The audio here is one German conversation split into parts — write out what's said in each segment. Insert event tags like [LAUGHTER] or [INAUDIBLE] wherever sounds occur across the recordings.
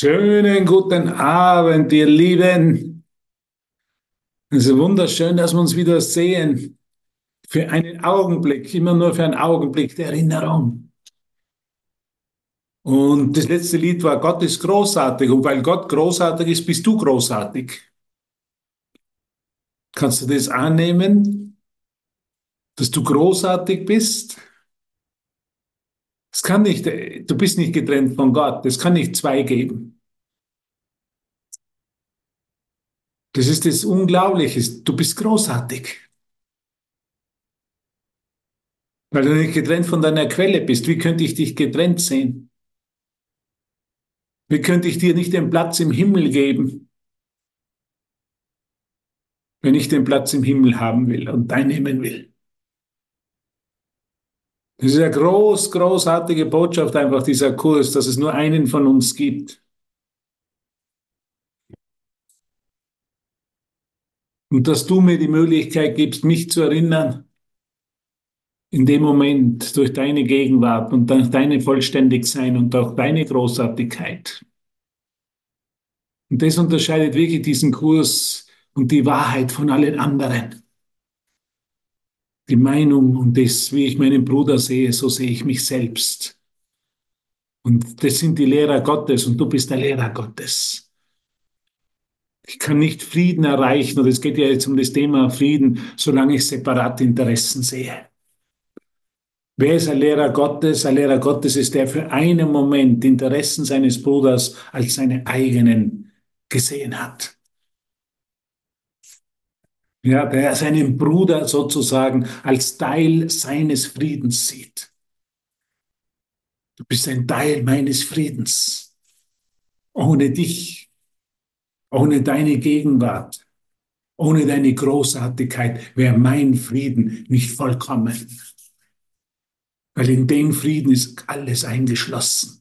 Schönen guten Abend, ihr Lieben. Es ist wunderschön, dass wir uns wieder sehen. Für einen Augenblick, immer nur für einen Augenblick der Erinnerung. Und das letzte Lied war Gott ist großartig. Und weil Gott großartig ist, bist du großartig. Kannst du das annehmen, dass du großartig bist? Es kann nicht, du bist nicht getrennt von Gott. Es kann nicht zwei geben. Das ist das Unglaubliche. Du bist großartig. Weil du nicht getrennt von deiner Quelle bist. Wie könnte ich dich getrennt sehen? Wie könnte ich dir nicht den Platz im Himmel geben, wenn ich den Platz im Himmel haben will und einnehmen will? Das ist eine groß, großartige Botschaft, einfach dieser Kurs, dass es nur einen von uns gibt. Und dass du mir die Möglichkeit gibst, mich zu erinnern, in dem Moment durch deine Gegenwart und durch deine Vollständigsein und durch deine Großartigkeit. Und das unterscheidet wirklich diesen Kurs und die Wahrheit von allen anderen die Meinung und das, wie ich meinen Bruder sehe, so sehe ich mich selbst. Und das sind die Lehrer Gottes und du bist der Lehrer Gottes. Ich kann nicht Frieden erreichen, und es geht ja jetzt um das Thema Frieden, solange ich separate Interessen sehe. Wer ist ein Lehrer Gottes? Ein Lehrer Gottes ist der für einen Moment Interessen seines Bruders als seine eigenen gesehen hat ja, der seinen Bruder sozusagen als Teil seines Friedens sieht. Du bist ein Teil meines Friedens. Ohne dich, ohne deine Gegenwart, ohne deine Großartigkeit wäre mein Frieden nicht vollkommen. Weil in dem Frieden ist alles eingeschlossen.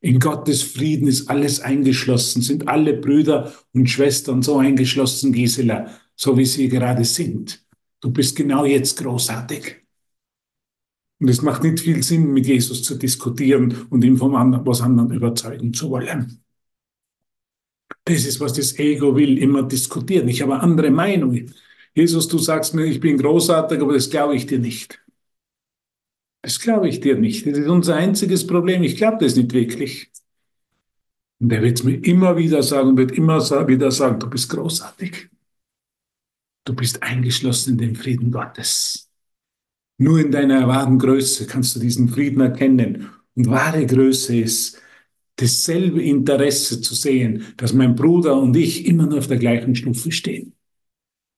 In Gottes Frieden ist alles eingeschlossen, sind alle Brüder und Schwestern so eingeschlossen, Gisela, so wie sie gerade sind. Du bist genau jetzt großartig. Und es macht nicht viel Sinn, mit Jesus zu diskutieren und ihm von anderen, was anderen überzeugen zu wollen. Das ist, was das Ego will, immer diskutieren. Ich habe andere Meinungen. Jesus, du sagst mir, ich bin großartig, aber das glaube ich dir nicht. Das glaube ich dir nicht. Das ist unser einziges Problem. Ich glaube das nicht wirklich. Und er wird es mir immer wieder sagen, wird immer wieder sagen, du bist großartig. Du bist eingeschlossen in den Frieden Gottes. Nur in deiner wahren Größe kannst du diesen Frieden erkennen. Und wahre Größe ist, dasselbe Interesse zu sehen, dass mein Bruder und ich immer nur auf der gleichen Stufe stehen.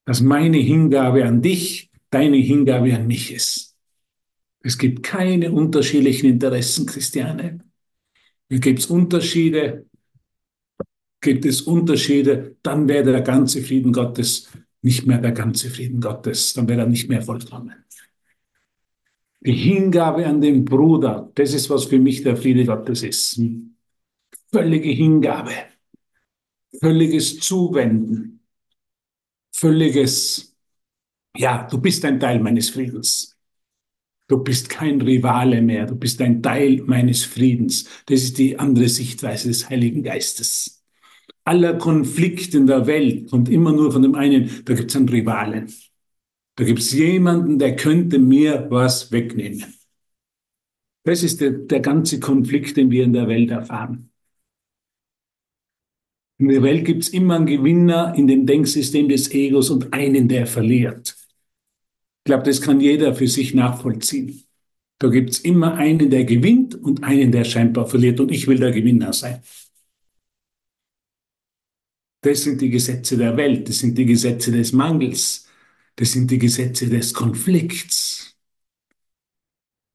Dass meine Hingabe an dich deine Hingabe an mich ist. Es gibt keine unterschiedlichen Interessen, Christiane. Gibt es Unterschiede, gibt es Unterschiede, dann wäre der ganze Frieden Gottes nicht mehr der ganze Frieden Gottes, dann wäre er nicht mehr vollkommen. Die Hingabe an den Bruder, das ist, was für mich der Friede Gottes ist. Völlige Hingabe, völliges Zuwenden, völliges, ja, du bist ein Teil meines Friedens. Du bist kein Rivale mehr, du bist ein Teil meines Friedens. Das ist die andere Sichtweise des Heiligen Geistes. Aller Konflikt in der Welt kommt immer nur von dem einen, da gibt es einen Rivalen. Da gibt es jemanden, der könnte mir was wegnehmen. Das ist der, der ganze Konflikt, den wir in der Welt erfahren. In der Welt gibt es immer einen Gewinner in dem Denksystem des Egos und einen, der verliert. Ich glaube, das kann jeder für sich nachvollziehen. Da gibt es immer einen, der gewinnt und einen, der scheinbar verliert. Und ich will der Gewinner sein. Das sind die Gesetze der Welt, das sind die Gesetze des Mangels, das sind die Gesetze des Konflikts.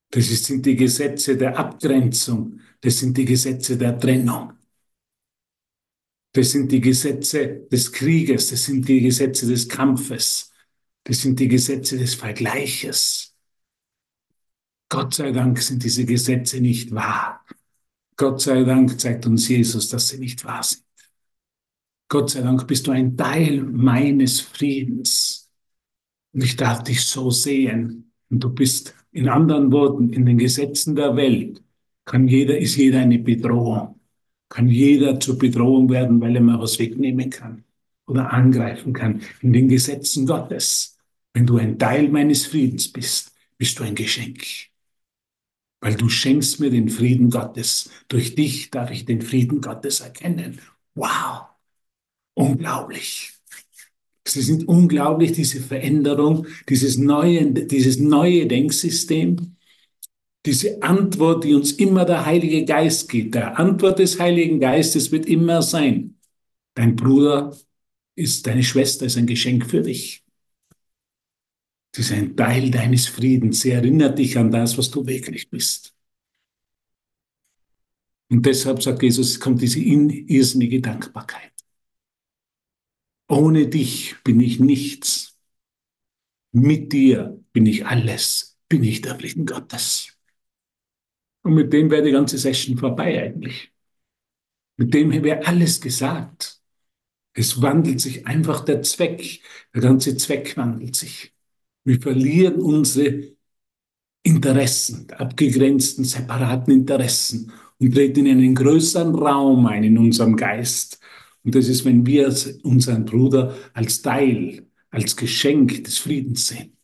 Das sind die Gesetze der Abgrenzung, das sind die Gesetze der Trennung. Das sind die Gesetze des Krieges, das sind die Gesetze des Kampfes. Das sind die Gesetze des Vergleiches. Gott sei Dank sind diese Gesetze nicht wahr. Gott sei Dank zeigt uns Jesus, dass sie nicht wahr sind. Gott sei Dank bist du ein Teil meines Friedens. Und ich darf dich so sehen. Und du bist in anderen Worten in den Gesetzen der Welt kann jeder, ist jeder eine Bedrohung. kann jeder zur Bedrohung werden, weil er mal was wegnehmen kann oder angreifen kann. In den Gesetzen Gottes, wenn du ein Teil meines Friedens bist, bist du ein Geschenk. Weil du schenkst mir den Frieden Gottes. Durch dich darf ich den Frieden Gottes erkennen. Wow! Unglaublich. Sie sind unglaublich, diese Veränderung, dieses neue, dieses neue Denksystem, diese Antwort, die uns immer der Heilige Geist gibt. Der Antwort des Heiligen Geistes wird immer sein, dein Bruder ist, deine Schwester ist ein Geschenk für dich. Sie ist ein Teil deines Friedens. Sie erinnert dich an das, was du wirklich bist. Und deshalb sagt Jesus, kommt diese irrsinnige Dankbarkeit. Ohne dich bin ich nichts. Mit dir bin ich alles. Bin ich der Frieden Gottes. Und mit dem wäre die ganze Session vorbei eigentlich. Mit dem wäre alles gesagt. Es wandelt sich einfach der Zweck. Der ganze Zweck wandelt sich. Wir verlieren unsere Interessen, abgegrenzten, separaten Interessen und treten in einen größeren Raum ein in unserem Geist. Und das ist, wenn wir unseren Bruder als Teil, als Geschenk des Friedens sehen.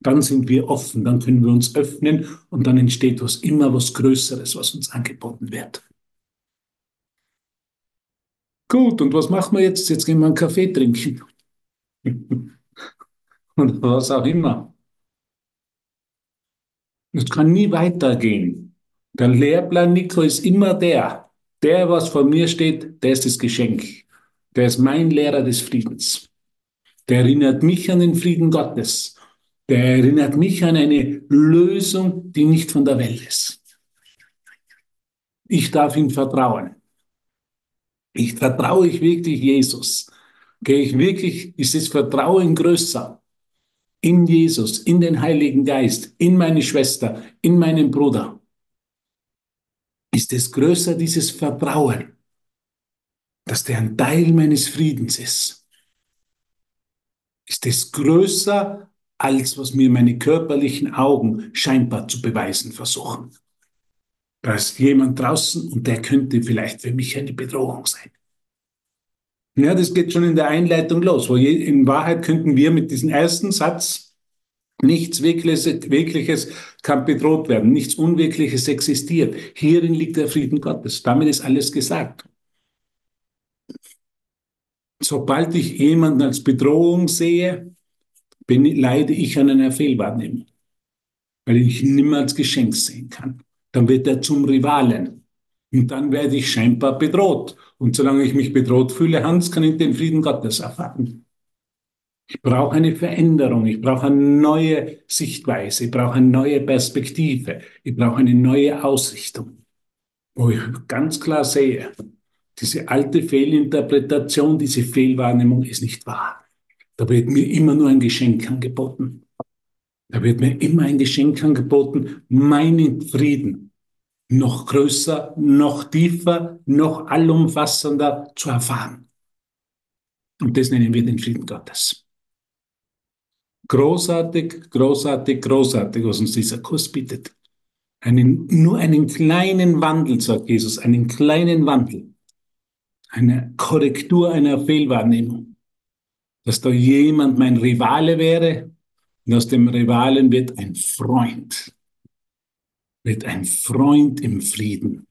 Dann sind wir offen, dann können wir uns öffnen und dann entsteht was immer was Größeres, was uns angeboten wird. Gut, und was machen wir jetzt? Jetzt gehen wir einen Kaffee trinken. [LAUGHS] und was auch immer. Es kann nie weitergehen. Der Lehrplan Nico ist immer der. Der, was vor mir steht, der ist das Geschenk. Der ist mein Lehrer des Friedens. Der erinnert mich an den Frieden Gottes. Der erinnert mich an eine Lösung, die nicht von der Welt ist. Ich darf ihm vertrauen. Ich vertraue ich wirklich Jesus. Gehe ich wirklich, ist das Vertrauen größer in Jesus, in den Heiligen Geist, in meine Schwester, in meinen Bruder? Ist es größer, dieses Vertrauen, dass der ein Teil meines Friedens ist? Ist es größer als was mir meine körperlichen Augen scheinbar zu beweisen versuchen. Da ist jemand draußen und der könnte vielleicht für mich eine Bedrohung sein. Ja, das geht schon in der Einleitung los, wo in Wahrheit könnten wir mit diesem ersten Satz nichts Wirkliches, Wirkliches kann bedroht werden, nichts Unwirkliches existiert. Hierin liegt der Frieden Gottes. Damit ist alles gesagt. Sobald ich jemanden als Bedrohung sehe, bin, leide ich an einer Fehlwahrnehmung, weil ich ihn nimmer als Geschenk sehen kann. Dann wird er zum Rivalen. Und dann werde ich scheinbar bedroht. Und solange ich mich bedroht fühle, Hans, kann ich den Frieden Gottes erfahren. Ich brauche eine Veränderung, ich brauche eine neue Sichtweise, ich brauche eine neue Perspektive, ich brauche eine neue Ausrichtung, wo ich ganz klar sehe, diese alte Fehlinterpretation, diese Fehlwahrnehmung ist nicht wahr. Da wird mir immer nur ein Geschenk angeboten. Da wird mir immer ein Geschenk angeboten, meinen Frieden noch größer, noch tiefer, noch allumfassender zu erfahren. Und das nennen wir den Frieden Gottes. Großartig, großartig, großartig, was uns dieser Kurs bietet. Einen, nur einen kleinen Wandel, sagt Jesus, einen kleinen Wandel. Eine Korrektur einer Fehlwahrnehmung dass da jemand mein Rivale wäre und aus dem Rivalen wird ein Freund, wird ein Freund im Frieden,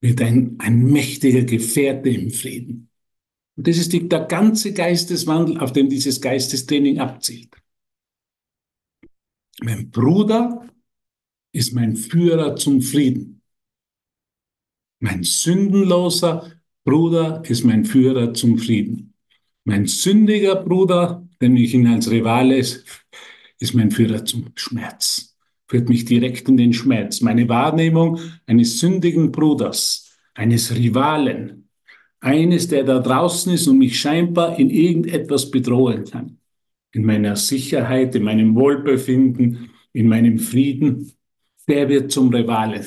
wird ein, ein mächtiger Gefährte im Frieden. Und das ist die, der ganze Geisteswandel, auf dem dieses Geistestraining abzielt. Mein Bruder ist mein Führer zum Frieden. Mein sündenloser Bruder ist mein Führer zum Frieden. Mein sündiger Bruder, den ich ihn als Rivale, ist, ist mein Führer zum Schmerz, führt mich direkt in den Schmerz. Meine Wahrnehmung eines sündigen Bruders, eines Rivalen, eines, der da draußen ist und mich scheinbar in irgendetwas bedrohen kann. In meiner Sicherheit, in meinem Wohlbefinden, in meinem Frieden, der wird zum Rivalen.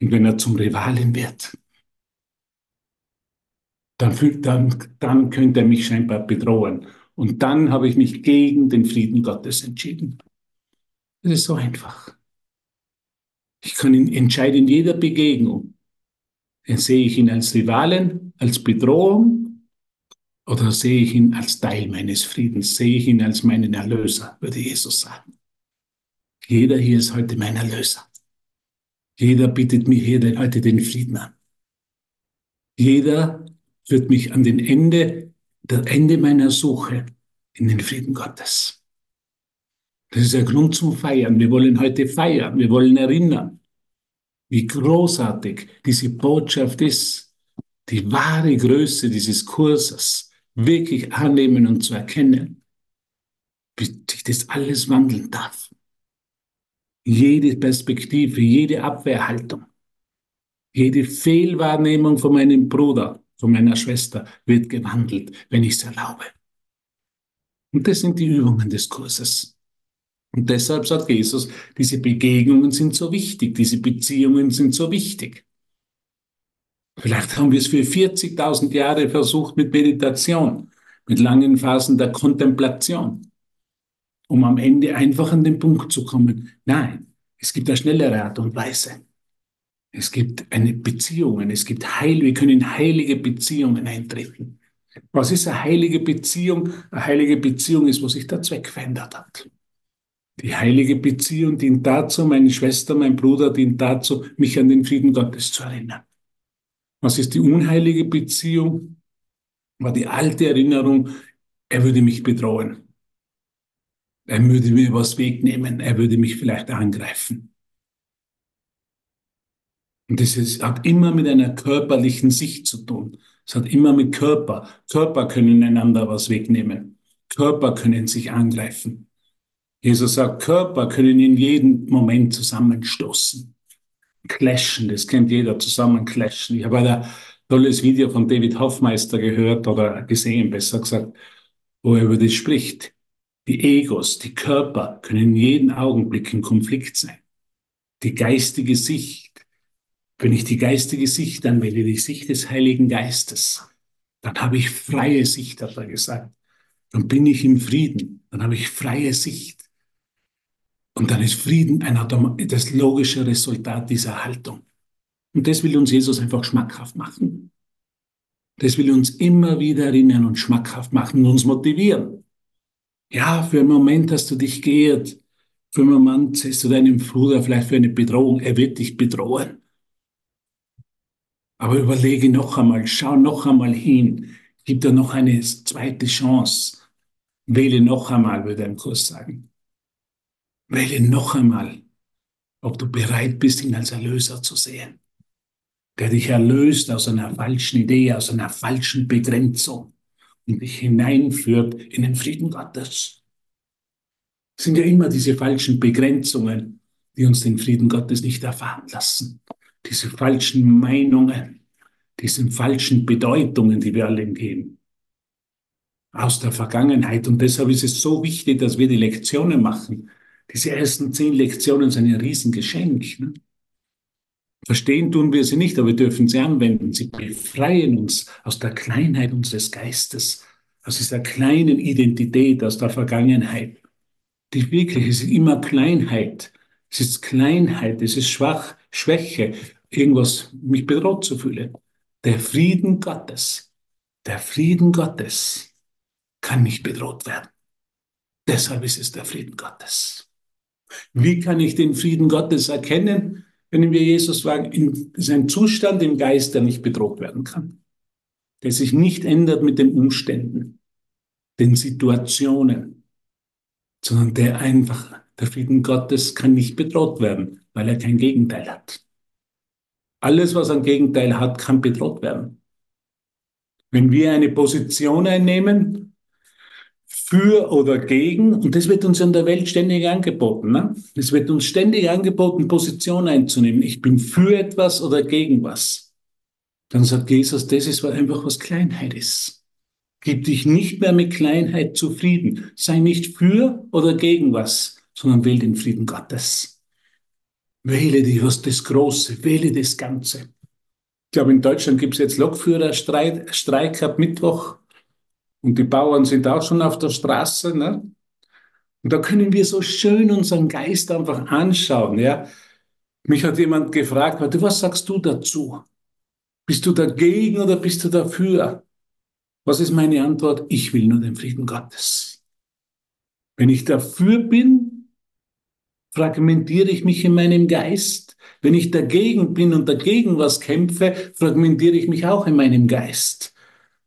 Und wenn er zum Rivalen wird, dann, dann, dann könnte er mich scheinbar bedrohen. Und dann habe ich mich gegen den Frieden Gottes entschieden. Das ist so einfach. Ich kann ihn entscheiden in jeder Begegnung. Sehe ich ihn als Rivalen, als Bedrohung oder sehe ich ihn als Teil meines Friedens? Sehe ich ihn als meinen Erlöser, würde Jesus sagen. Jeder hier ist heute mein Erlöser. Jeder bietet mir hier heute den Frieden an. Jeder führt mich an den Ende, der Ende meiner Suche in den Frieden Gottes. Das ist ein Grund zum Feiern. Wir wollen heute feiern. Wir wollen erinnern, wie großartig diese Botschaft ist, die wahre Größe dieses Kurses wirklich annehmen und zu erkennen, wie sich das alles wandeln darf. Jede Perspektive, jede Abwehrhaltung, jede Fehlwahrnehmung von meinem Bruder, von meiner Schwester wird gewandelt, wenn ich es erlaube. Und das sind die Übungen des Kurses. Und deshalb sagt Jesus, diese Begegnungen sind so wichtig, diese Beziehungen sind so wichtig. Vielleicht haben wir es für 40.000 Jahre versucht mit Meditation, mit langen Phasen der Kontemplation, um am Ende einfach an den Punkt zu kommen. Nein, es gibt eine schnellere Art und Weise. Es gibt eine Beziehung, es gibt Heil, wir können in heilige Beziehungen eintreten. Was ist eine heilige Beziehung? Eine heilige Beziehung ist, wo sich der Zweck verändert hat. Die heilige Beziehung dient dazu, meine Schwester, mein Bruder dient dazu, mich an den Frieden Gottes zu erinnern. Was ist die unheilige Beziehung? War die alte Erinnerung, er würde mich bedrohen. Er würde mir was wegnehmen, er würde mich vielleicht angreifen. Und das ist, hat immer mit einer körperlichen Sicht zu tun. Es hat immer mit Körper. Körper können einander was wegnehmen. Körper können sich angreifen. Jesus sagt, Körper können in jedem Moment zusammenstoßen. Clashen, das kennt jeder, zusammenclashen. Ich habe ein tolles Video von David Hoffmeister gehört oder gesehen, besser gesagt, wo er über das spricht. Die Egos, die Körper können in jedem Augenblick im Konflikt sein. Die geistige Sicht, wenn ich die geistige Sicht anwende, die Sicht des Heiligen Geistes, dann habe ich freie Sicht, hat er gesagt. Dann bin ich im Frieden, dann habe ich freie Sicht. Und dann ist Frieden ein das logische Resultat dieser Haltung. Und das will uns Jesus einfach schmackhaft machen. Das will uns immer wieder erinnern und schmackhaft machen und uns motivieren. Ja, für einen Moment hast du dich geehrt. Für einen Moment siehst du deinem Bruder vielleicht für eine Bedrohung. Er wird dich bedrohen. Aber überlege noch einmal, schau noch einmal hin, gib dir noch eine zweite Chance. Wähle noch einmal, würde ein Kurs sagen. Wähle noch einmal, ob du bereit bist, ihn als Erlöser zu sehen, der dich erlöst aus einer falschen Idee, aus einer falschen Begrenzung und dich hineinführt in den Frieden Gottes. Es sind ja immer diese falschen Begrenzungen, die uns den Frieden Gottes nicht erfahren lassen diese falschen Meinungen, diese falschen Bedeutungen, die wir allen geben, aus der Vergangenheit. Und deshalb ist es so wichtig, dass wir die Lektionen machen. Diese ersten zehn Lektionen sind ein Riesengeschenk. Ne? Verstehen tun wir sie nicht, aber wir dürfen sie anwenden. Sie befreien uns aus der Kleinheit unseres Geistes, aus dieser kleinen Identität, aus der Vergangenheit. Die wirkliche ist immer Kleinheit. Es ist Kleinheit, es ist Schwach, Schwäche irgendwas mich bedroht zu fühlen. Der Frieden Gottes, der Frieden Gottes kann nicht bedroht werden. Deshalb ist es der Frieden Gottes. Wie kann ich den Frieden Gottes erkennen, wenn wir Jesus fragen? In sein Zustand im Geist, der nicht bedroht werden kann, der sich nicht ändert mit den Umständen, den Situationen, sondern der einfach, der Frieden Gottes kann nicht bedroht werden, weil er kein Gegenteil hat. Alles, was ein Gegenteil hat, kann bedroht werden. Wenn wir eine Position einnehmen, für oder gegen, und das wird uns in der Welt ständig angeboten. Ne? Es wird uns ständig angeboten, Position einzunehmen. Ich bin für etwas oder gegen was. Dann sagt Jesus, das ist einfach was Kleinheit ist. Gib dich nicht mehr mit Kleinheit zufrieden. Sei nicht für oder gegen was, sondern wähl den Frieden Gottes. Wähle die, was das Große, wähle das Ganze. Ich glaube, in Deutschland gibt es jetzt Lokführerstreik Streik ab Mittwoch und die Bauern sind auch schon auf der Straße. Ne? Und da können wir so schön unseren Geist einfach anschauen. Ja? Mich hat jemand gefragt, was sagst du dazu? Bist du dagegen oder bist du dafür? Was ist meine Antwort? Ich will nur den Frieden Gottes. Wenn ich dafür bin, fragmentiere ich mich in meinem Geist. Wenn ich dagegen bin und dagegen was kämpfe, fragmentiere ich mich auch in meinem Geist.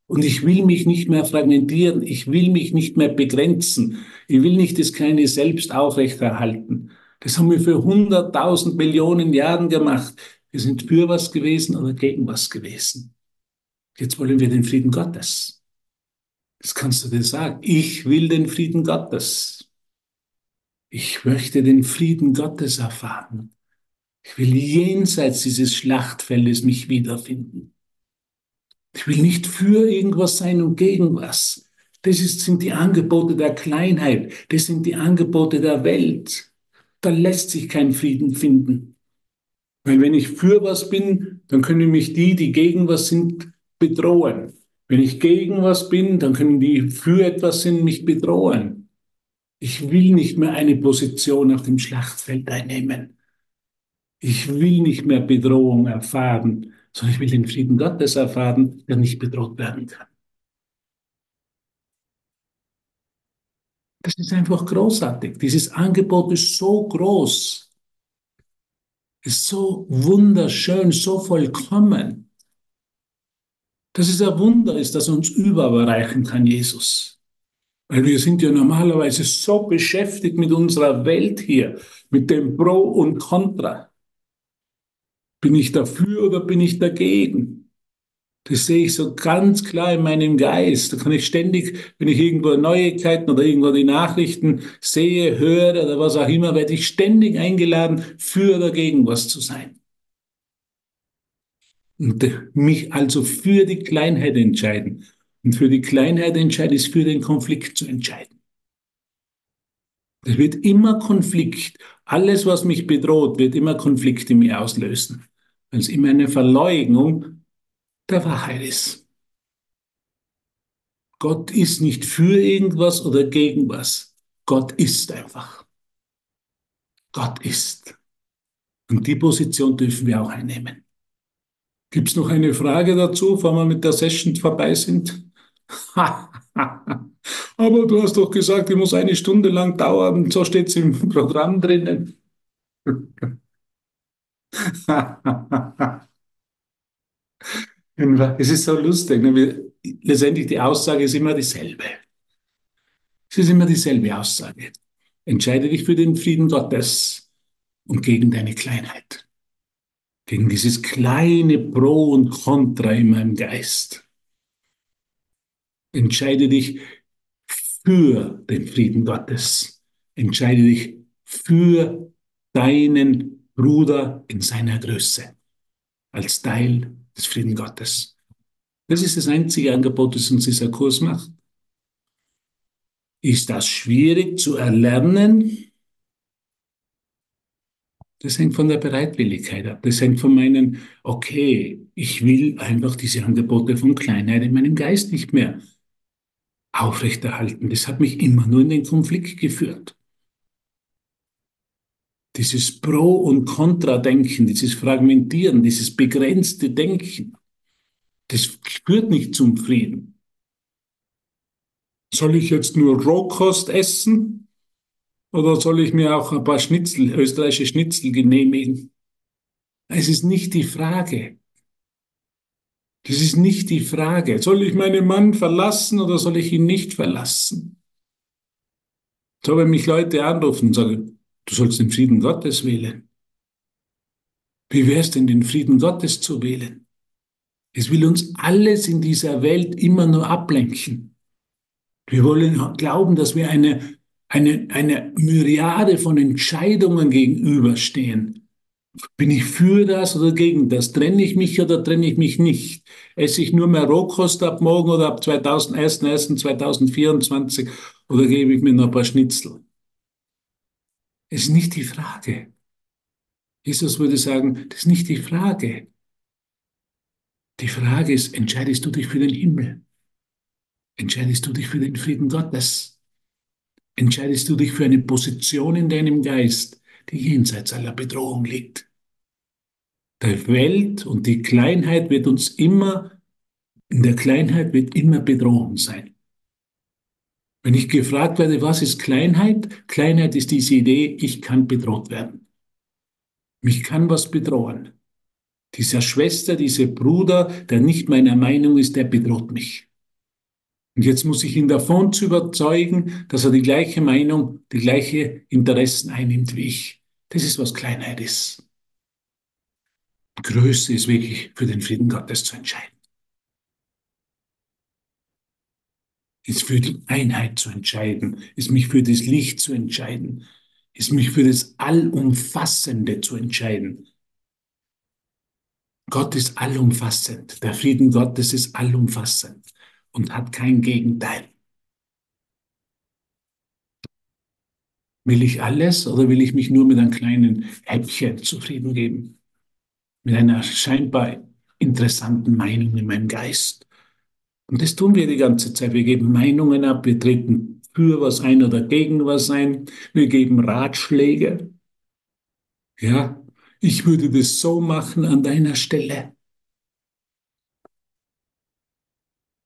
Und ich will mich nicht mehr fragmentieren, ich will mich nicht mehr begrenzen, ich will nicht das kleine Selbst aufrechterhalten. Das haben wir für hunderttausend Millionen Jahren gemacht. Wir sind für was gewesen oder gegen was gewesen. Jetzt wollen wir den Frieden Gottes. Das kannst du dir sagen. Ich will den Frieden Gottes. Ich möchte den Frieden Gottes erfahren. Ich will jenseits dieses Schlachtfeldes mich wiederfinden. Ich will nicht für irgendwas sein und gegen was. Das ist, sind die Angebote der Kleinheit. Das sind die Angebote der Welt. Da lässt sich kein Frieden finden. Weil wenn ich für was bin, dann können mich die, die gegen was sind, bedrohen. Wenn ich gegen was bin, dann können die für etwas sind, mich bedrohen. Ich will nicht mehr eine Position auf dem Schlachtfeld einnehmen. Ich will nicht mehr Bedrohung erfahren, sondern ich will den Frieden Gottes erfahren, der nicht bedroht werden kann. Das ist einfach großartig. Dieses Angebot ist so groß, ist so wunderschön, so vollkommen, dass es ein Wunder ist, dass uns überreichen kann, Jesus. Weil wir sind ja normalerweise so beschäftigt mit unserer Welt hier, mit dem Pro und Contra. Bin ich dafür oder bin ich dagegen? Das sehe ich so ganz klar in meinem Geist. Da kann ich ständig, wenn ich irgendwo Neuigkeiten oder irgendwo die Nachrichten sehe, höre oder was auch immer, werde ich ständig eingeladen, für oder gegen was zu sein. Und mich also für die Kleinheit entscheiden. Und für die Kleinheit entscheiden ist für den Konflikt zu entscheiden. Es wird immer Konflikt. Alles, was mich bedroht, wird immer Konflikte in mir auslösen weil es immer eine Verleugnung der Wahrheit ist. Gott ist nicht für irgendwas oder gegen was. Gott ist einfach. Gott ist. Und die Position dürfen wir auch einnehmen. Gibt es noch eine Frage dazu, bevor wir mit der Session vorbei sind? [LAUGHS] Aber du hast doch gesagt, die muss eine Stunde lang dauern. So steht es im Programm drinnen. [LAUGHS] [LAUGHS] es ist so lustig. Ne? Letztendlich die Aussage ist immer dieselbe. Es ist immer dieselbe Aussage. Entscheide dich für den Frieden Gottes und gegen deine Kleinheit. Gegen dieses kleine Pro und Contra in meinem Geist. Entscheide dich für den Frieden Gottes. Entscheide dich für deinen Bruder in seiner Größe, als Teil des Frieden Gottes. Das ist das einzige Angebot, das uns dieser Kurs macht. Ist das schwierig zu erlernen? Das hängt von der Bereitwilligkeit ab. Das hängt von meinen, okay, ich will einfach diese Angebote von Kleinheit in meinem Geist nicht mehr aufrechterhalten. Das hat mich immer nur in den Konflikt geführt dieses Pro- und Kontra-Denken, dieses Fragmentieren, dieses begrenzte Denken, das führt nicht zum Frieden. Soll ich jetzt nur Rohkost essen oder soll ich mir auch ein paar Schnitzel, österreichische Schnitzel genehmigen? Es ist nicht die Frage. Das ist nicht die Frage. Soll ich meinen Mann verlassen oder soll ich ihn nicht verlassen? So, wenn mich Leute anrufen und sagen, Du sollst den Frieden Gottes wählen. Wie wäre es denn, den Frieden Gottes zu wählen? Es will uns alles in dieser Welt immer nur ablenken. Wir wollen glauben, dass wir eine, eine, eine Myriade von Entscheidungen gegenüberstehen. Bin ich für das oder gegen das? Trenne ich mich oder trenne ich mich nicht? Esse ich nur mehr Rohkost ab morgen oder ab 2001, oder gebe ich mir noch ein paar Schnitzel? Ist nicht die Frage. Jesus würde sagen, das ist nicht die Frage. Die Frage ist, entscheidest du dich für den Himmel? Entscheidest du dich für den Frieden Gottes? Entscheidest du dich für eine Position in deinem Geist, die jenseits aller Bedrohung liegt? Der Welt und die Kleinheit wird uns immer, in der Kleinheit wird immer Bedrohung sein. Wenn ich gefragt werde, was ist Kleinheit? Kleinheit ist diese Idee, ich kann bedroht werden. Mich kann was bedrohen. Dieser Schwester, dieser Bruder, der nicht meiner Meinung ist, der bedroht mich. Und jetzt muss ich ihn davon zu überzeugen, dass er die gleiche Meinung, die gleiche Interessen einnimmt wie ich. Das ist, was Kleinheit ist. Größe ist wirklich für den Frieden Gottes zu entscheiden. Ist für die Einheit zu entscheiden, ist mich für das Licht zu entscheiden, ist mich für das Allumfassende zu entscheiden. Gott ist allumfassend. Der Frieden Gottes ist allumfassend und hat kein Gegenteil. Will ich alles oder will ich mich nur mit einem kleinen Häppchen zufrieden geben? Mit einer scheinbar interessanten Meinung in meinem Geist. Und das tun wir die ganze Zeit. Wir geben Meinungen ab, wir treten für was ein oder gegen was ein, wir geben Ratschläge. Ja, ich würde das so machen an deiner Stelle.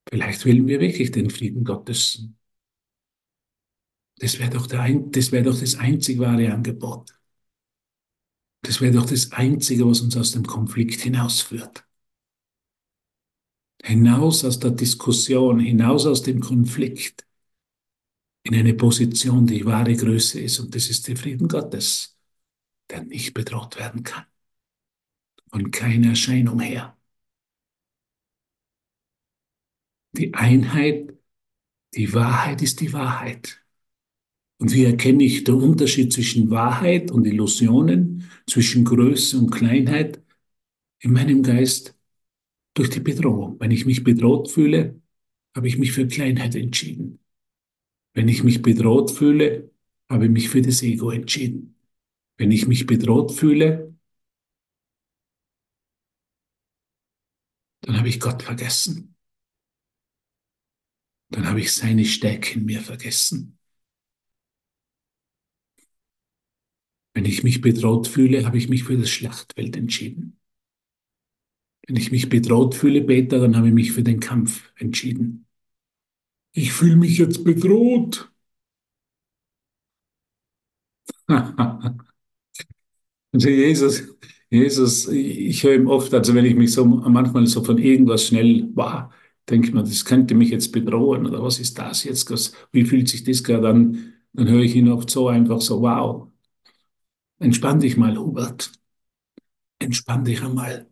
Vielleicht wählen wir wirklich den Frieden Gottes. Das wäre doch, wär doch das einzig wahre Angebot. Das wäre doch das Einzige, was uns aus dem Konflikt hinausführt. Hinaus aus der Diskussion, hinaus aus dem Konflikt, in eine Position, die wahre Größe ist. Und das ist der Frieden Gottes, der nicht bedroht werden kann. Von keiner Erscheinung her. Die Einheit, die Wahrheit ist die Wahrheit. Und wie erkenne ich den Unterschied zwischen Wahrheit und Illusionen, zwischen Größe und Kleinheit in meinem Geist? Durch die Bedrohung. Wenn ich mich bedroht fühle, habe ich mich für Kleinheit entschieden. Wenn ich mich bedroht fühle, habe ich mich für das Ego entschieden. Wenn ich mich bedroht fühle, dann habe ich Gott vergessen dann habe ich seine Stärke in mir vergessen. Wenn ich mich bedroht fühle, habe ich mich für das Schlachtfeld entschieden. Wenn ich mich bedroht fühle, Peter, dann habe ich mich für den Kampf entschieden. Ich fühle mich jetzt bedroht. [LAUGHS] also Jesus, Jesus, ich höre ihm oft, also wenn ich mich so manchmal so von irgendwas schnell war, denkt man, das könnte mich jetzt bedrohen oder was ist das jetzt? Wie fühlt sich das gerade an? Dann höre ich ihn oft so einfach so, wow, entspann dich mal, Hubert. Entspann dich einmal.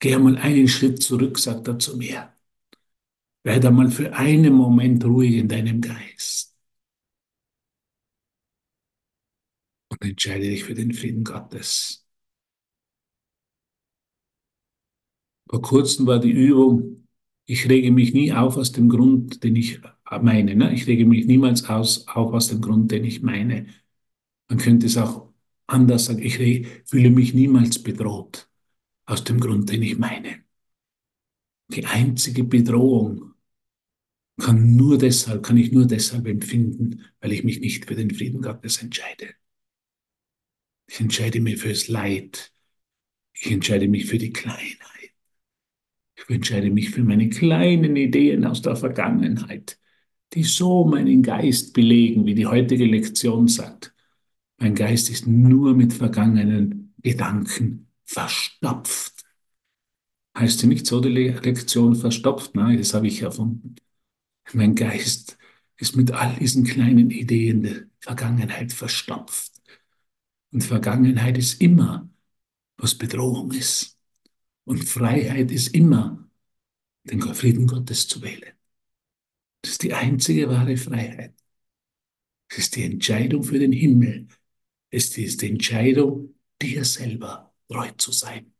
Geh einmal einen Schritt zurück, sagt er zu mir. Werde einmal für einen Moment ruhig in deinem Geist. Und entscheide dich für den Frieden Gottes. Vor kurzem war die Übung, ich rege mich nie auf aus dem Grund, den ich meine. Ne? Ich rege mich niemals aus, auf aus dem Grund, den ich meine. Man könnte es auch anders sagen. Ich fühle mich niemals bedroht aus dem Grund, den ich meine. Die einzige Bedrohung kann nur deshalb, kann ich nur deshalb empfinden, weil ich mich nicht für den Frieden Gottes entscheide. Ich entscheide mich fürs Leid. Ich entscheide mich für die Kleinheit. Ich entscheide mich für meine kleinen Ideen aus der Vergangenheit, die so meinen Geist belegen, wie die heutige Lektion sagt. Mein Geist ist nur mit vergangenen Gedanken verstopft. Heißt sie nicht so, die Lektion verstopft? Nein, das habe ich erfunden. Mein Geist ist mit all diesen kleinen Ideen der Vergangenheit verstopft. Und Vergangenheit ist immer, was Bedrohung ist. Und Freiheit ist immer, den Frieden Gottes zu wählen. Das ist die einzige wahre Freiheit. Es ist die Entscheidung für den Himmel. Es ist die Entscheidung, dir selber treu zu sein.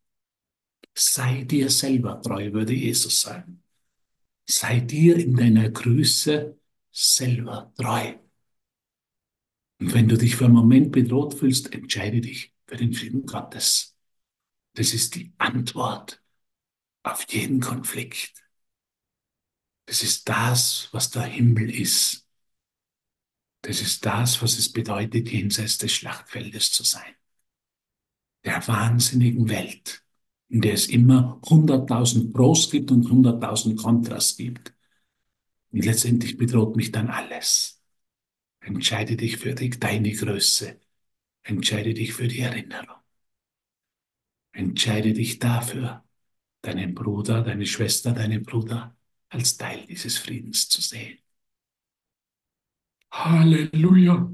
Sei dir selber treu, würde Jesus sagen. Sei dir in deiner Größe selber treu. Und wenn du dich für einen Moment bedroht fühlst, entscheide dich für den Frieden Gottes. Das ist die Antwort auf jeden Konflikt. Das ist das, was der Himmel ist. Das ist das, was es bedeutet, jenseits des Schlachtfeldes zu sein. Der wahnsinnigen Welt, in der es immer 100.000 Pros gibt und 100.000 Kontras gibt. Und letztendlich bedroht mich dann alles. Entscheide dich für die, deine Größe. Entscheide dich für die Erinnerung. Entscheide dich dafür, deinen Bruder, deine Schwester, deinen Bruder als Teil dieses Friedens zu sehen. Halleluja.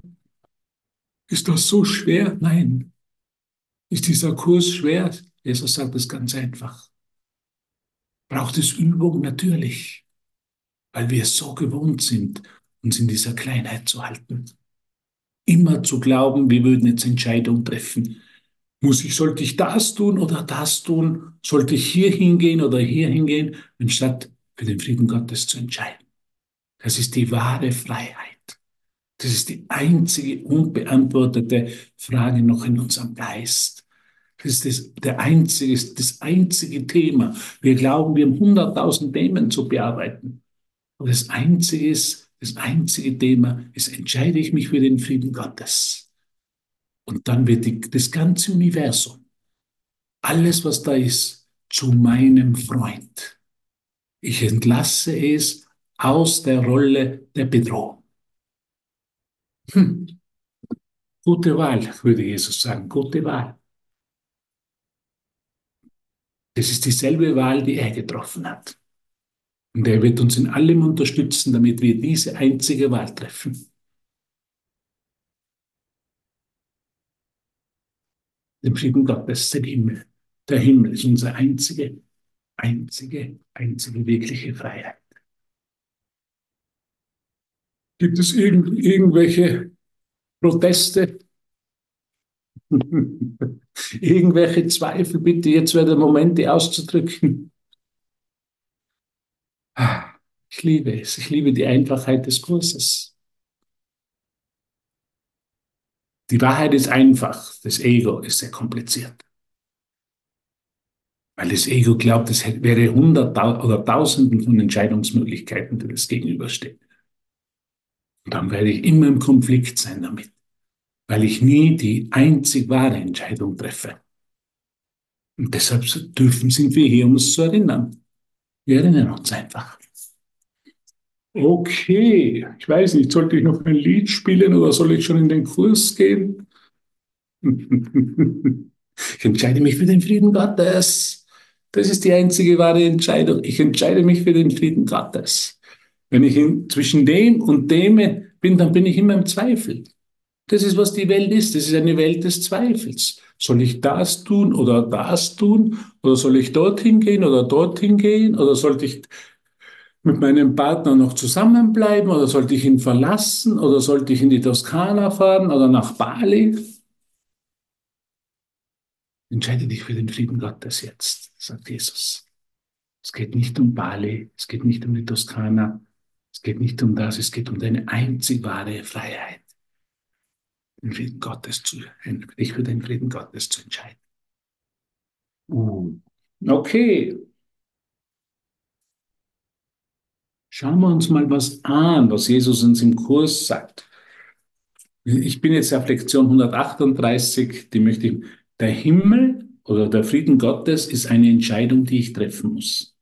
Ist das so schwer? Nein. Ist dieser Kurs schwer? Jesus sagt es ganz einfach. Braucht es Übung? Natürlich. Weil wir es so gewohnt sind, uns in dieser Kleinheit zu halten. Immer zu glauben, wir würden jetzt Entscheidungen treffen. Muss ich, sollte ich das tun oder das tun? Sollte ich hier hingehen oder hier hingehen, anstatt für den Frieden Gottes zu entscheiden? Das ist die wahre Freiheit. Das ist die einzige unbeantwortete Frage noch in unserem Geist. Das ist das, der einzige, das einzige Thema. Wir glauben, wir haben hunderttausend Themen zu bearbeiten. Aber das einzige ist, das einzige Thema ist, entscheide ich mich für den Frieden Gottes. Und dann wird die, das ganze Universum, alles, was da ist, zu meinem Freund. Ich entlasse es aus der Rolle der Bedrohung. Hm. Gute Wahl, würde Jesus sagen, gute Wahl. Das ist dieselbe Wahl, die er getroffen hat. Und er wird uns in allem unterstützen, damit wir diese einzige Wahl treffen. Den Frieden Gottes, den Himmel. Der Himmel ist unsere einzige, einzige, einzige wirkliche Freiheit. Gibt es irgend, irgendwelche Proteste? [LAUGHS] irgendwelche Zweifel? Bitte, jetzt wäre der Moment, die auszudrücken. Ich liebe es. Ich liebe die Einfachheit des Kurses. Die Wahrheit ist einfach. Das Ego ist sehr kompliziert. Weil das Ego glaubt, es wäre hundert oder tausenden von Entscheidungsmöglichkeiten, die das gegenüberstehen. Und dann werde ich immer im Konflikt sein damit, weil ich nie die einzig wahre Entscheidung treffe. Und deshalb dürfen, sind wir hier, um uns zu erinnern. Wir erinnern uns einfach. Okay, ich weiß nicht, sollte ich noch ein Lied spielen oder soll ich schon in den Kurs gehen? [LAUGHS] Ich entscheide mich für den Frieden Gottes. Das ist die einzige wahre Entscheidung. Ich entscheide mich für den Frieden Gottes. Wenn ich in, zwischen dem und dem bin, dann bin ich immer im Zweifel. Das ist, was die Welt ist. Das ist eine Welt des Zweifels. Soll ich das tun oder das tun? Oder soll ich dorthin gehen oder dorthin gehen? Oder sollte ich mit meinem Partner noch zusammenbleiben? Oder sollte ich ihn verlassen? Oder sollte ich in die Toskana fahren oder nach Bali? Entscheide dich für den Frieden Gottes jetzt, sagt Jesus. Es geht nicht um Bali, es geht nicht um die Toskana, es geht nicht um das, es geht um deine einzig wahre Freiheit. Den Frieden Gottes zu, dich für den Frieden Gottes zu entscheiden. Uh, okay. Schauen wir uns mal was an, was Jesus uns im Kurs sagt. Ich bin jetzt auf Lektion 138, die möchte ich. Der Himmel oder der Frieden Gottes ist eine Entscheidung, die ich treffen muss.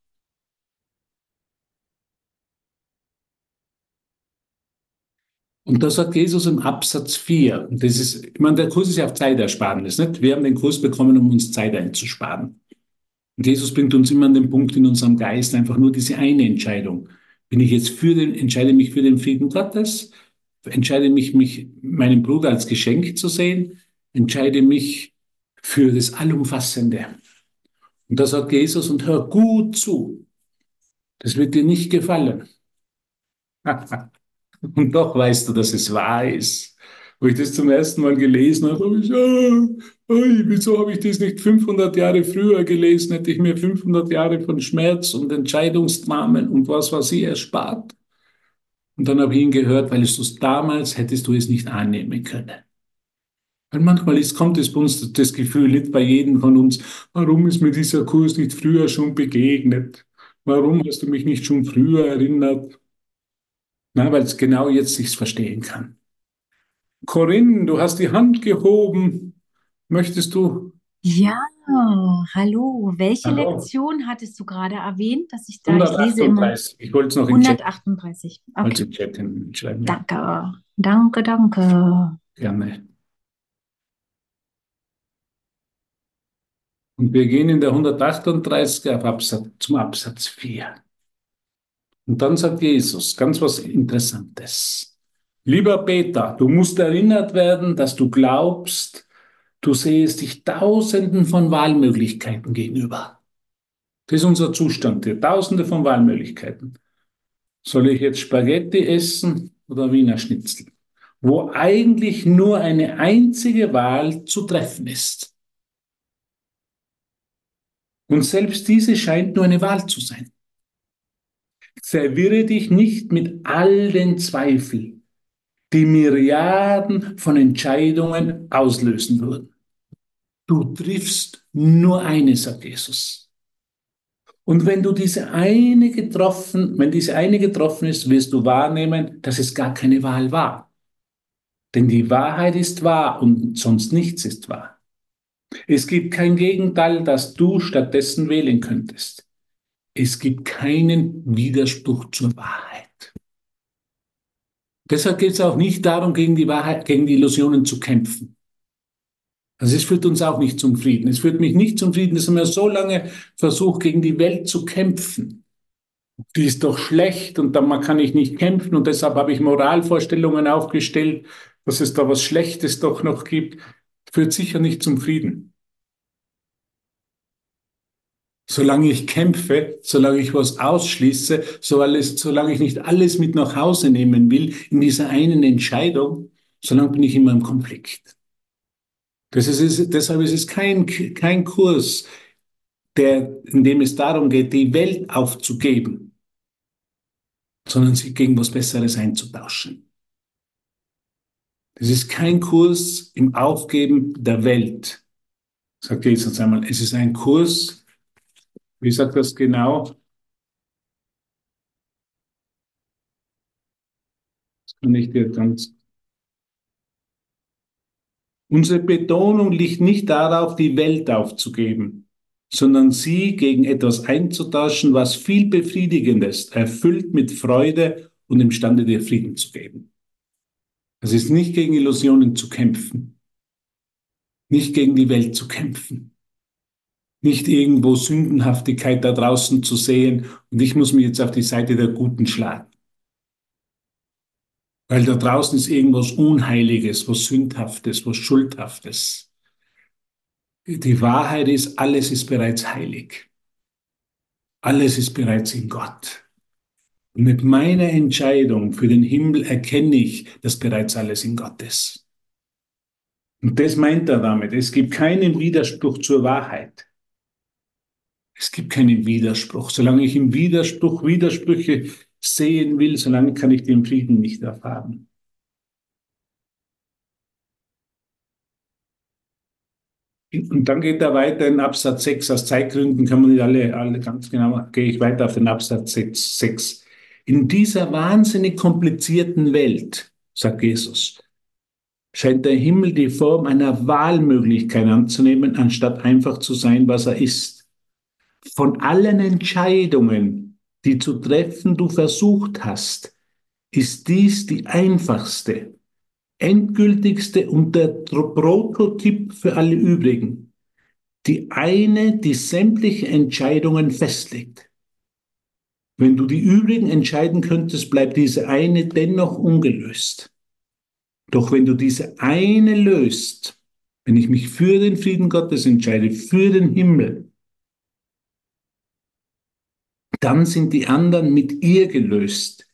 Und da sagt Jesus im Absatz 4, und das ist, ich meine, der Kurs ist ja auf Zeitersparnis, nicht? Wir haben den Kurs bekommen, um uns Zeit einzusparen. Und Jesus bringt uns immer an den Punkt in unserem Geist, einfach nur diese eine Entscheidung. Bin ich jetzt für den, entscheide mich für den Frieden Gottes, entscheide mich, mich meinen Bruder als Geschenk zu sehen, entscheide mich für das Allumfassende. Und da sagt Jesus, und hör gut zu. Das wird dir nicht gefallen. [LAUGHS] [LAUGHS] Und doch weißt du, dass es wahr ist. Wo ich das zum ersten Mal gelesen habe, habe ich, ah, oh, wieso habe ich das nicht 500 Jahre früher gelesen? Hätte ich mir 500 Jahre von Schmerz und Entscheidungsdramen und was war sie erspart? Und dann habe ich ihn gehört, weil es damals hättest du es nicht annehmen können. Weil manchmal ist, kommt es bei uns das Gefühl, liegt bei jedem von uns, warum ist mir dieser Kurs nicht früher schon begegnet? Warum hast du mich nicht schon früher erinnert? Na, weil es genau jetzt sich's verstehen kann. Corinne, du hast die Hand gehoben. Möchtest du? Ja, hallo. Welche Hallo. Lektion hattest du gerade erwähnt, dass ich da, ich lese immer 138. Ich wollte es noch Chat, 138. wollte Okay, im Chat hinschreiben. Ja, danke. Danke, danke. gerne. Und wir gehen in der 138 auf Absatz, zum Absatz 4. Und dann sagt Jesus ganz was Interessantes. Lieber Peter, du musst erinnert werden, dass du glaubst, du sehest dich tausenden von Wahlmöglichkeiten gegenüber. Das ist unser Zustand hier, tausende von Wahlmöglichkeiten. Soll ich jetzt Spaghetti essen oder Wiener Schnitzel? Wo eigentlich nur eine einzige Wahl zu treffen ist. Und selbst diese scheint nur eine Wahl zu sein. Verwirre dich nicht mit all den Zweifeln, die Myriaden von Entscheidungen auslösen würden. Du triffst nur eine, sagt Jesus. Und wenn du diese eine getroffen, wenn diese eine getroffen ist, wirst du wahrnehmen, dass es gar keine Wahl war. Denn die Wahrheit ist wahr und sonst nichts ist wahr. Es gibt kein Gegenteil, das du stattdessen wählen könntest. Es gibt keinen Widerspruch zur Wahrheit. Deshalb geht es auch nicht darum, gegen die Wahrheit, gegen die Illusionen zu kämpfen. Also es führt uns auch nicht zum Frieden. Es führt mich nicht zum Frieden, dass man so lange versucht, gegen die Welt zu kämpfen. Die ist doch schlecht und dann kann ich nicht kämpfen und deshalb habe ich Moralvorstellungen aufgestellt, dass es da was Schlechtes doch noch gibt, führt sicher nicht zum Frieden. Solange ich kämpfe, solange ich was ausschließe, solange ich nicht alles mit nach Hause nehmen will in dieser einen Entscheidung, solange bin ich immer im Konflikt. Das ist, deshalb ist es kein, kein Kurs, der, in dem es darum geht, die Welt aufzugeben, sondern sich gegen was Besseres einzutauschen. Das ist kein Kurs im Aufgeben der Welt, sagt Jesus einmal. Es ist ein Kurs, wie sagt das genau? Das kann ich dir ganz Unsere Betonung liegt nicht darauf, die Welt aufzugeben, sondern sie gegen etwas einzutauschen, was viel befriedigender ist, erfüllt mit Freude und imstande dir Frieden zu geben. Es ist nicht gegen Illusionen zu kämpfen, nicht gegen die Welt zu kämpfen, nicht irgendwo Sündenhaftigkeit da draußen zu sehen und ich muss mich jetzt auf die Seite der Guten schlagen. Weil da draußen ist irgendwas Unheiliges, was Sündhaftes, was Schuldhaftes. Die Wahrheit ist, alles ist bereits heilig. Alles ist bereits in Gott. Und mit meiner Entscheidung für den Himmel erkenne ich, dass bereits alles in Gott ist. Und das meint er damit. Es gibt keinen Widerspruch zur Wahrheit. Es gibt keinen Widerspruch. Solange ich im Widerspruch Widersprüche sehen will, solange kann ich den Frieden nicht erfahren. Und dann geht er weiter in Absatz 6. Aus Zeitgründen kann man nicht alle, alle ganz genau, gehe ich weiter auf den Absatz 6. In dieser wahnsinnig komplizierten Welt, sagt Jesus, scheint der Himmel die Form einer Wahlmöglichkeit anzunehmen, anstatt einfach zu sein, was er ist. Von allen Entscheidungen, die zu treffen du versucht hast, ist dies die einfachste, endgültigste und der Prototyp für alle übrigen. Die eine, die sämtliche Entscheidungen festlegt. Wenn du die übrigen entscheiden könntest, bleibt diese eine dennoch ungelöst. Doch wenn du diese eine löst, wenn ich mich für den Frieden Gottes entscheide, für den Himmel, dann sind die anderen mit ihr gelöst.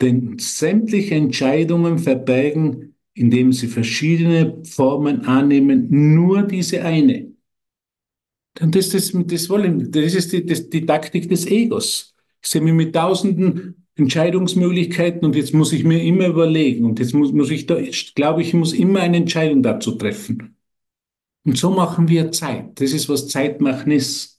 Denn sämtliche Entscheidungen verbergen, indem sie verschiedene Formen annehmen, nur diese eine. Und das, das, das, wollen, das ist die, das, die Taktik des Egos. Ich sehe mich mit tausenden Entscheidungsmöglichkeiten und jetzt muss ich mir immer überlegen und jetzt muss, muss ich da, ich glaube ich, muss immer eine Entscheidung dazu treffen. Und so machen wir Zeit. Das ist, was Zeit machen ist.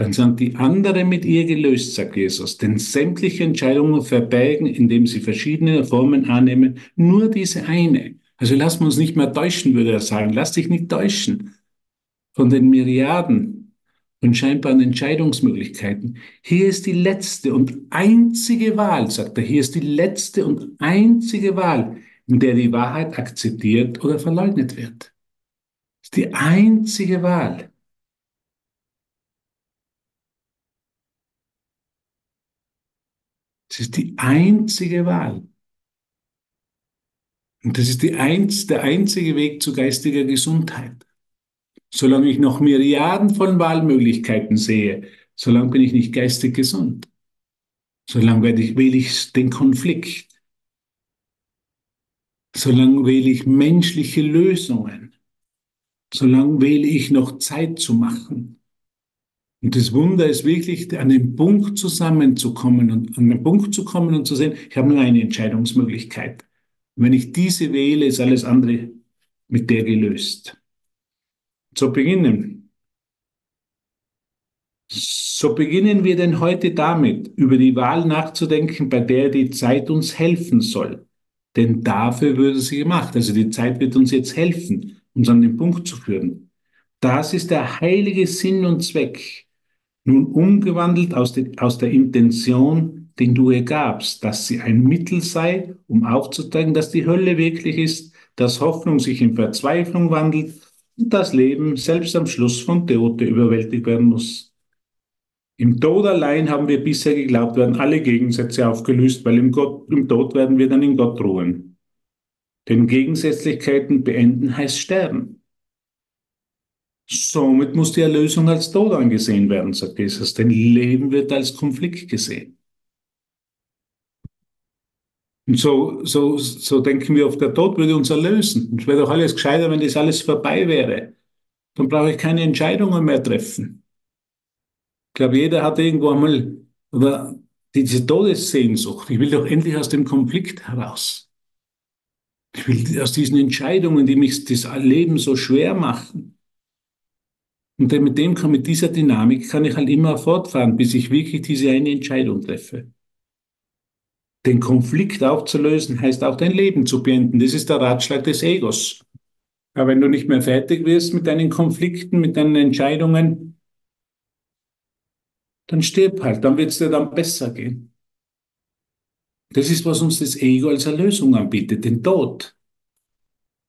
Dann sind die anderen mit ihr gelöst, sagt Jesus, denn sämtliche Entscheidungen verbergen, indem sie verschiedene Formen annehmen, nur diese eine. Also lassen wir uns nicht mehr täuschen, würde er sagen. Lass dich nicht täuschen von den Myriaden von scheinbaren Entscheidungsmöglichkeiten. Hier ist die letzte und einzige Wahl, sagt er. Hier ist die letzte und einzige Wahl, in der die Wahrheit akzeptiert oder verleugnet wird. Das ist die einzige Wahl. Es ist die einzige Wahl. Und das ist einz, der einzige Weg zu geistiger Gesundheit. Solange ich noch Myriaden von Wahlmöglichkeiten sehe, solange bin ich nicht geistig gesund. Solange werde ich, wähle ich den Konflikt. Solange wähle ich menschliche Lösungen. Solange wähle ich noch Zeit zu machen. Und das Wunder ist wirklich, an den Punkt zusammenzukommen und an den Punkt zu kommen und zu sehen, ich habe nur eine Entscheidungsmöglichkeit. Und wenn ich diese wähle, ist alles andere mit der gelöst. So beginnen. So beginnen wir denn heute damit, über die Wahl nachzudenken, bei der die Zeit uns helfen soll. Denn dafür würde sie gemacht. Also die Zeit wird uns jetzt helfen, uns an den Punkt zu führen. Das ist der heilige Sinn und Zweck nun umgewandelt aus, de, aus der Intention, den du ihr gabst, dass sie ein Mittel sei, um aufzuzeigen, dass die Hölle wirklich ist, dass Hoffnung sich in Verzweiflung wandelt und das Leben selbst am Schluss von Tote überwältigt werden muss. Im Tod allein haben wir bisher geglaubt, werden alle Gegensätze aufgelöst, weil im, Gott, im Tod werden wir dann in Gott ruhen. Denn Gegensätzlichkeiten beenden heißt sterben. Somit muss die Erlösung als Tod angesehen werden, sagt Jesus, denn Leben wird als Konflikt gesehen. Und so, so, so denken wir oft, der Tod würde uns erlösen. Es wäre doch alles gescheiter, wenn das alles vorbei wäre. Dann brauche ich keine Entscheidungen mehr treffen. Ich glaube, jeder hat irgendwo einmal oder diese Todessehnsucht. Ich will doch endlich aus dem Konflikt heraus. Ich will aus diesen Entscheidungen, die mich das Leben so schwer machen. Und mit dem kann, mit dieser Dynamik kann ich halt immer fortfahren, bis ich wirklich diese eine Entscheidung treffe. Den Konflikt aufzulösen heißt auch dein Leben zu beenden. Das ist der Ratschlag des Egos. Aber wenn du nicht mehr fertig wirst mit deinen Konflikten, mit deinen Entscheidungen, dann stirb halt, dann wird es dir dann besser gehen. Das ist, was uns das Ego als Erlösung anbietet, den Tod.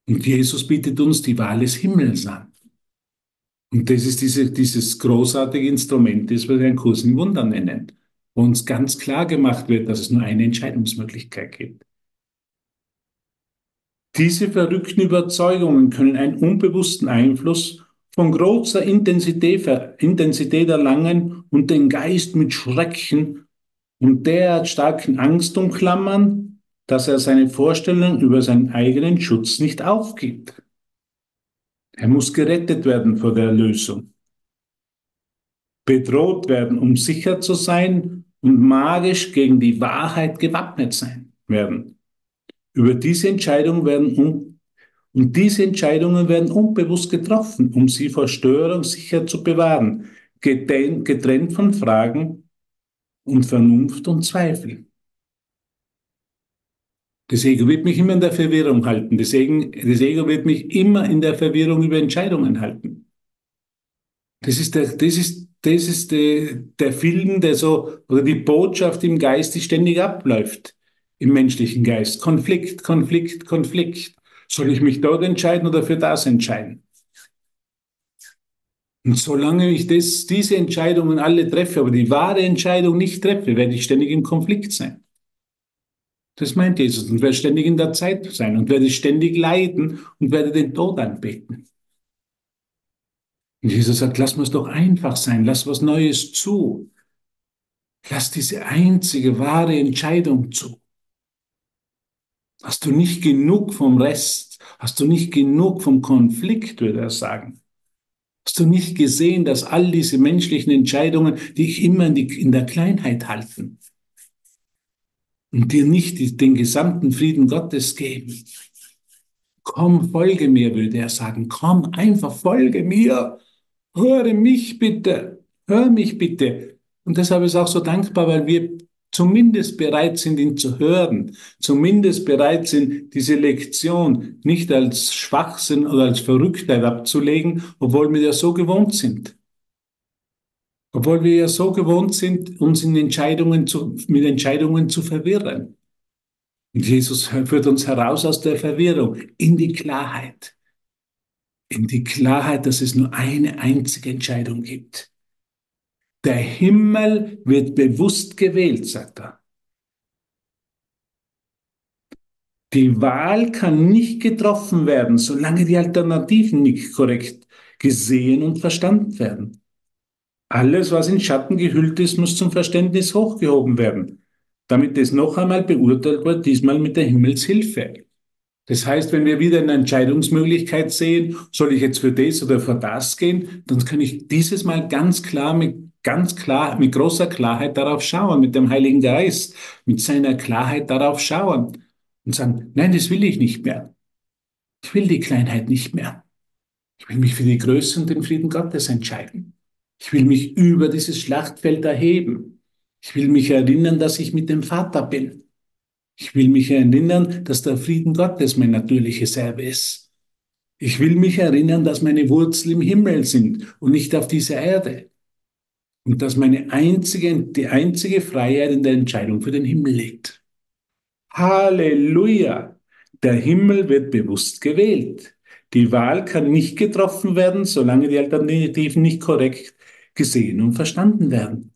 Und Jesus bietet uns die Wahl des Himmels an. Und das ist diese, dieses großartige Instrument, das wir den Kurs im Wunder nennen, wo uns ganz klar gemacht wird, dass es nur eine Entscheidungsmöglichkeit gibt. Diese verrückten Überzeugungen können einen unbewussten Einfluss von großer Intensität, Intensität erlangen und den Geist mit Schrecken und derart starken Angst umklammern, dass er seine Vorstellung über seinen eigenen Schutz nicht aufgibt. Er muss gerettet werden vor der Erlösung. Bedroht werden, um sicher zu sein und magisch gegen die Wahrheit gewappnet sein werden. Über diese Entscheidungen werden un und diese Entscheidungen werden unbewusst getroffen, um sie vor Störung sicher zu bewahren, getrennt von Fragen und Vernunft und Zweifel. Das Ego wird mich immer in der Verwirrung halten. Das Ego, das Ego wird mich immer in der Verwirrung über Entscheidungen halten. Das ist der, das ist, das ist der, der Film, der so, oder die Botschaft im Geist, die ständig abläuft. Im menschlichen Geist. Konflikt, Konflikt, Konflikt. Soll ich mich dort entscheiden oder für das entscheiden? Und solange ich das, diese Entscheidungen alle treffe, aber die wahre Entscheidung nicht treffe, werde ich ständig im Konflikt sein. Das meint Jesus. Und werde ständig in der Zeit sein und werde ständig leiden und werde den Tod anbeten. Und Jesus sagt, lass es doch einfach sein, lass was Neues zu. Lass diese einzige wahre Entscheidung zu. Hast du nicht genug vom Rest? Hast du nicht genug vom Konflikt, würde er sagen? Hast du nicht gesehen, dass all diese menschlichen Entscheidungen dich immer in, die, in der Kleinheit halten? Und dir nicht den gesamten Frieden Gottes geben. Komm, folge mir, würde er sagen. Komm, einfach folge mir. Höre mich bitte. Hör mich bitte. Und deshalb ist auch so dankbar, weil wir zumindest bereit sind, ihn zu hören, zumindest bereit sind, diese Lektion nicht als Schwachsinn oder als Verrücktheit abzulegen, obwohl wir ja so gewohnt sind. Obwohl wir ja so gewohnt sind, uns in Entscheidungen zu, mit Entscheidungen zu verwirren. Und Jesus führt uns heraus aus der Verwirrung in die Klarheit. In die Klarheit, dass es nur eine einzige Entscheidung gibt. Der Himmel wird bewusst gewählt, sagt er. Die Wahl kann nicht getroffen werden, solange die Alternativen nicht korrekt gesehen und verstanden werden. Alles, was in Schatten gehüllt ist, muss zum Verständnis hochgehoben werden, damit es noch einmal beurteilt wird, diesmal mit der Himmelshilfe. Das heißt, wenn wir wieder eine Entscheidungsmöglichkeit sehen, soll ich jetzt für das oder für das gehen, dann kann ich dieses Mal ganz klar mit ganz klar, mit großer Klarheit darauf schauen, mit dem Heiligen Geist, mit seiner Klarheit darauf schauen und sagen, nein, das will ich nicht mehr. Ich will die Kleinheit nicht mehr. Ich will mich für die Größe und den Frieden Gottes entscheiden. Ich will mich über dieses Schlachtfeld erheben. Ich will mich erinnern, dass ich mit dem Vater bin. Ich will mich erinnern, dass der Frieden Gottes mein natürliches Erbe ist. Ich will mich erinnern, dass meine Wurzeln im Himmel sind und nicht auf dieser Erde. Und dass meine einzige, die einzige Freiheit in der Entscheidung für den Himmel liegt. Halleluja! Der Himmel wird bewusst gewählt. Die Wahl kann nicht getroffen werden, solange die Alternativen nicht korrekt gesehen und verstanden werden.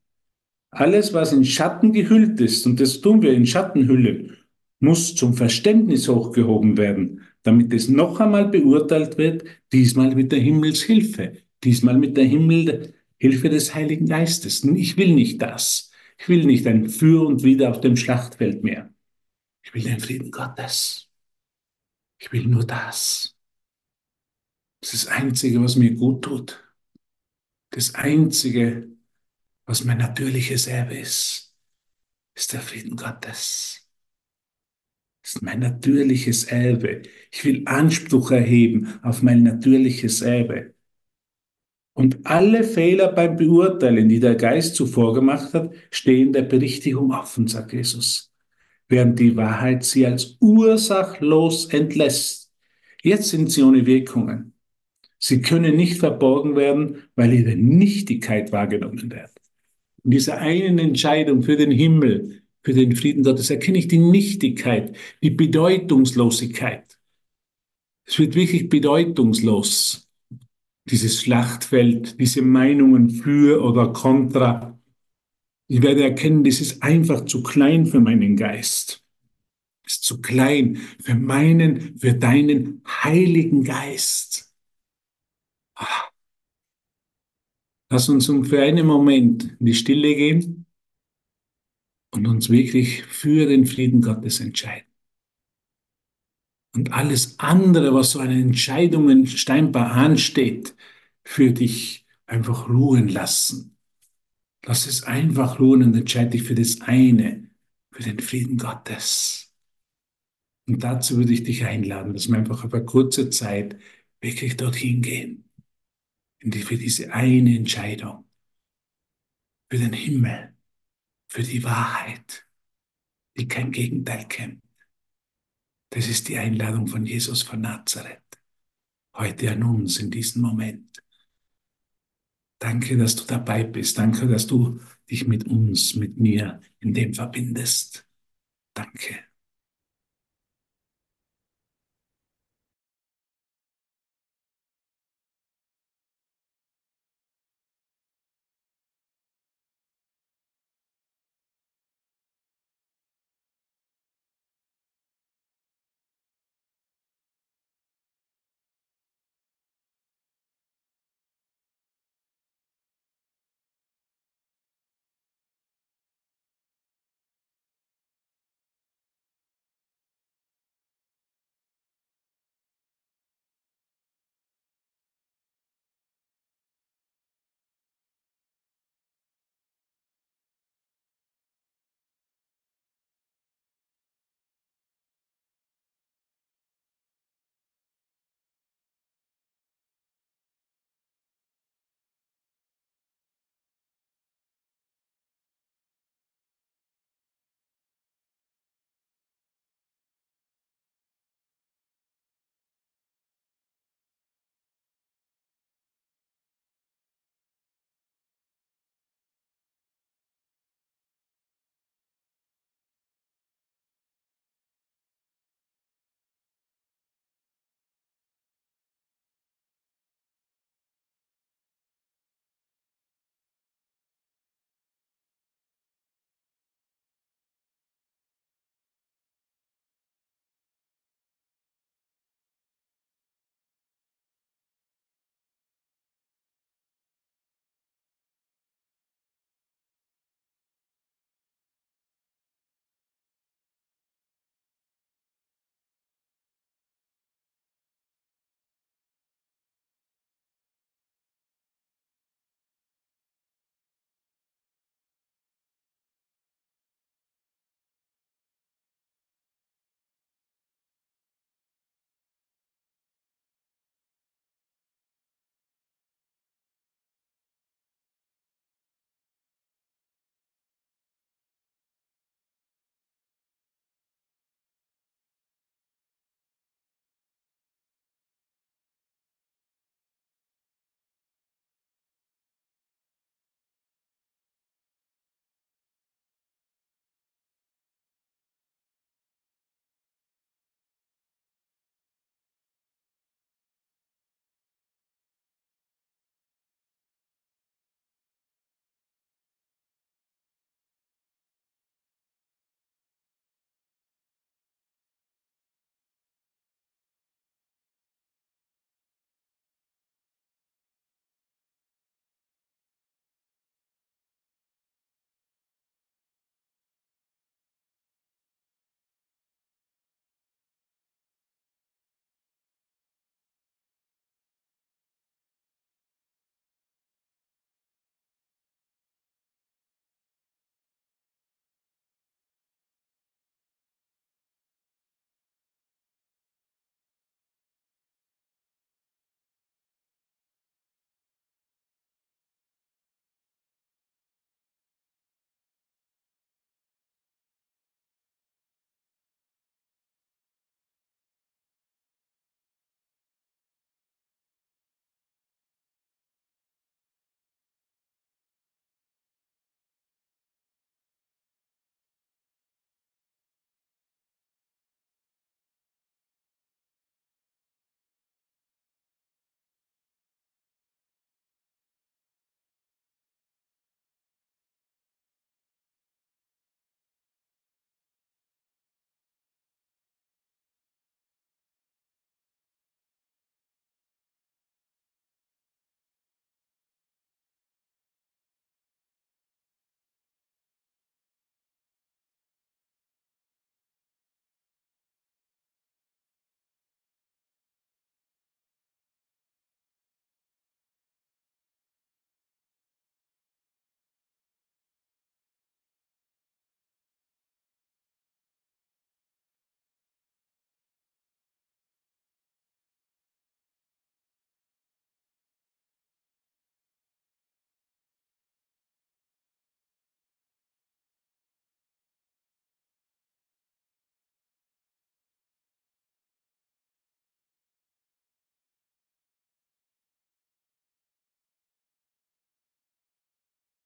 Alles, was in Schatten gehüllt ist, und das tun wir in Schattenhülle, muss zum Verständnis hochgehoben werden, damit es noch einmal beurteilt wird, diesmal mit der Himmelshilfe, diesmal mit der Himmel, Hilfe des Heiligen Geistes. Ich will nicht das. Ich will nicht ein Für und Wider auf dem Schlachtfeld mehr. Ich will den Frieden Gottes. Ich will nur das. Das ist das Einzige, was mir gut tut. Das Einzige, was mein natürliches Erbe ist, ist der Frieden Gottes. Das ist mein natürliches Erbe. Ich will Anspruch erheben auf mein natürliches Erbe. Und alle Fehler beim Beurteilen, die der Geist zuvor gemacht hat, stehen der Berichtigung offen, sagt Jesus, während die Wahrheit sie als ursachlos entlässt. Jetzt sind sie ohne Wirkungen. Sie können nicht verborgen werden, weil ihre Nichtigkeit wahrgenommen wird. In dieser einen Entscheidung für den Himmel, für den Frieden Gottes, erkenne ich die Nichtigkeit, die Bedeutungslosigkeit. Es wird wirklich bedeutungslos dieses Schlachtfeld, diese Meinungen für oder contra. Ich werde erkennen, das ist einfach zu klein für meinen Geist. Das ist zu klein für meinen, für deinen Heiligen Geist. Lass uns für einen Moment in die Stille gehen und uns wirklich für den Frieden Gottes entscheiden und alles andere, was so an Entscheidungen scheinbar ansteht, für dich einfach ruhen lassen. Lass es einfach ruhen und entscheide dich für das eine, für den Frieden Gottes. Und dazu würde ich dich einladen, dass wir einfach auf eine kurze Zeit wirklich dorthin gehen. Für diese eine Entscheidung. Für den Himmel. Für die Wahrheit, die kein Gegenteil kennt. Das ist die Einladung von Jesus von Nazareth. Heute an uns in diesem Moment. Danke, dass du dabei bist. Danke, dass du dich mit uns, mit mir in dem verbindest. Danke.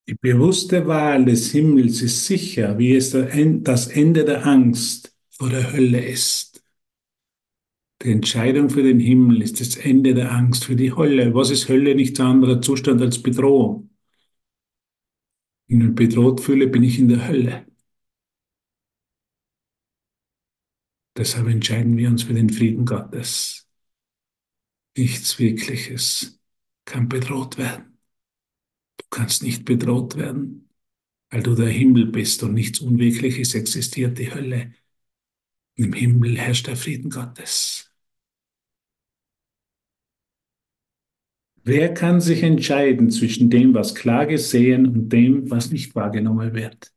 Die bewusste Wahl des Himmels ist sicher, wie es das Ende der Angst vor der Hölle ist. Die Entscheidung für den Himmel ist das Ende der Angst für die Hölle. Was ist Hölle? Nichts anderer Zustand als Bedrohung. Wenn ich bedroht fühle, bin ich in der Hölle. Deshalb entscheiden wir uns für den Frieden Gottes. Nichts Wirkliches kann bedroht werden. Du kannst nicht bedroht werden, weil du der Himmel bist und nichts Unwirkliches existiert, die Hölle. Im Himmel herrscht der Frieden Gottes. Wer kann sich entscheiden zwischen dem, was klar gesehen und dem, was nicht wahrgenommen wird?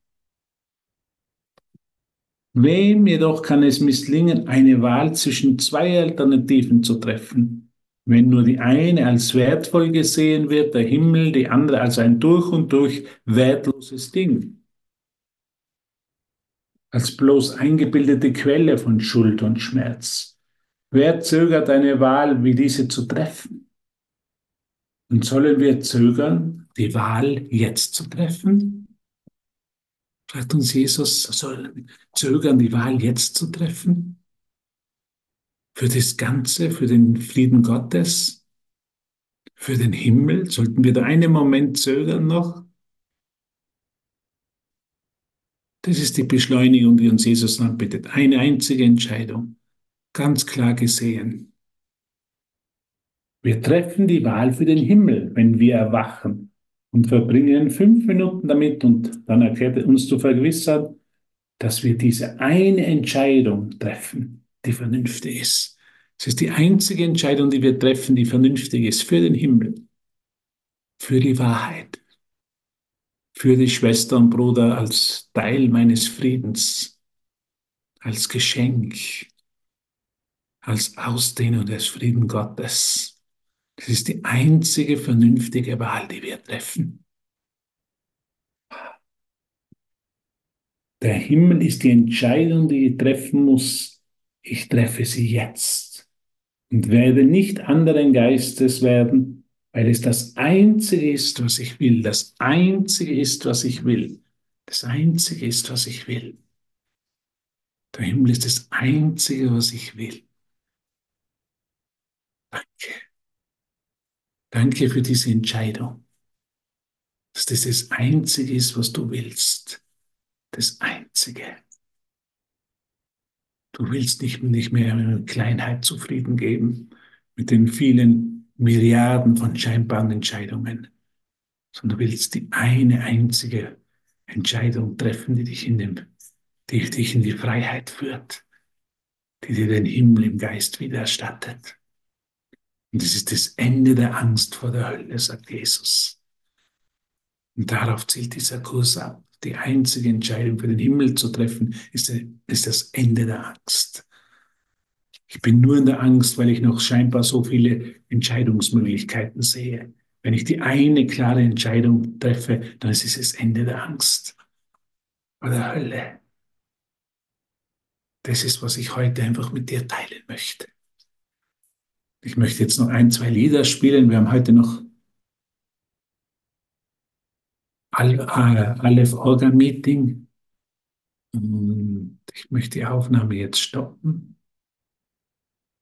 Wem jedoch kann es misslingen, eine Wahl zwischen zwei Alternativen zu treffen, wenn nur die eine als wertvoll gesehen wird, der Himmel, die andere als ein durch und durch wertloses Ding, als bloß eingebildete Quelle von Schuld und Schmerz? Wer zögert eine Wahl wie diese zu treffen? Und sollen wir zögern, die Wahl jetzt zu treffen? Fragt uns Jesus, soll zögern, die Wahl jetzt zu treffen? Für das Ganze, für den Frieden Gottes, für den Himmel? Sollten wir da einen Moment zögern noch? Das ist die Beschleunigung, die uns Jesus anbietet. Eine einzige Entscheidung, ganz klar gesehen. Wir treffen die Wahl für den Himmel, wenn wir erwachen und verbringen fünf Minuten damit und dann erklärt uns zu vergewissern, dass wir diese eine Entscheidung treffen, die vernünftig ist. Es ist die einzige Entscheidung, die wir treffen, die vernünftig ist für den Himmel, für die Wahrheit, für die Schwester und Bruder als Teil meines Friedens, als Geschenk, als Ausdehnung des Frieden Gottes. Das ist die einzige vernünftige Wahl, die wir treffen. Der Himmel ist die Entscheidung, die ich treffen muss. Ich treffe sie jetzt und werde nicht anderen Geistes werden, weil es das Einzige ist, was ich will. Das Einzige ist, was ich will. Das Einzige ist, was ich will. Der Himmel ist das Einzige, was ich will. Danke. Danke für diese Entscheidung, dass das das Einzige ist, was du willst. Das Einzige. Du willst nicht, nicht mehr mit Kleinheit zufrieden geben, mit den vielen Milliarden von scheinbaren Entscheidungen, sondern du willst die eine einzige Entscheidung treffen, die dich in, dem, die dich in die Freiheit führt, die dir den Himmel im Geist wiedererstattet. Und das ist das Ende der Angst vor der Hölle, sagt Jesus. Und darauf zielt dieser Kurs ab. Die einzige Entscheidung für den Himmel zu treffen, ist, ist das Ende der Angst. Ich bin nur in der Angst, weil ich noch scheinbar so viele Entscheidungsmöglichkeiten sehe. Wenn ich die eine klare Entscheidung treffe, dann ist es das Ende der Angst vor der Hölle. Das ist, was ich heute einfach mit dir teilen möchte. Ich möchte jetzt noch ein, zwei Lieder spielen. Wir haben heute noch Aleph Orga Meeting. Und ich möchte die Aufnahme jetzt stoppen.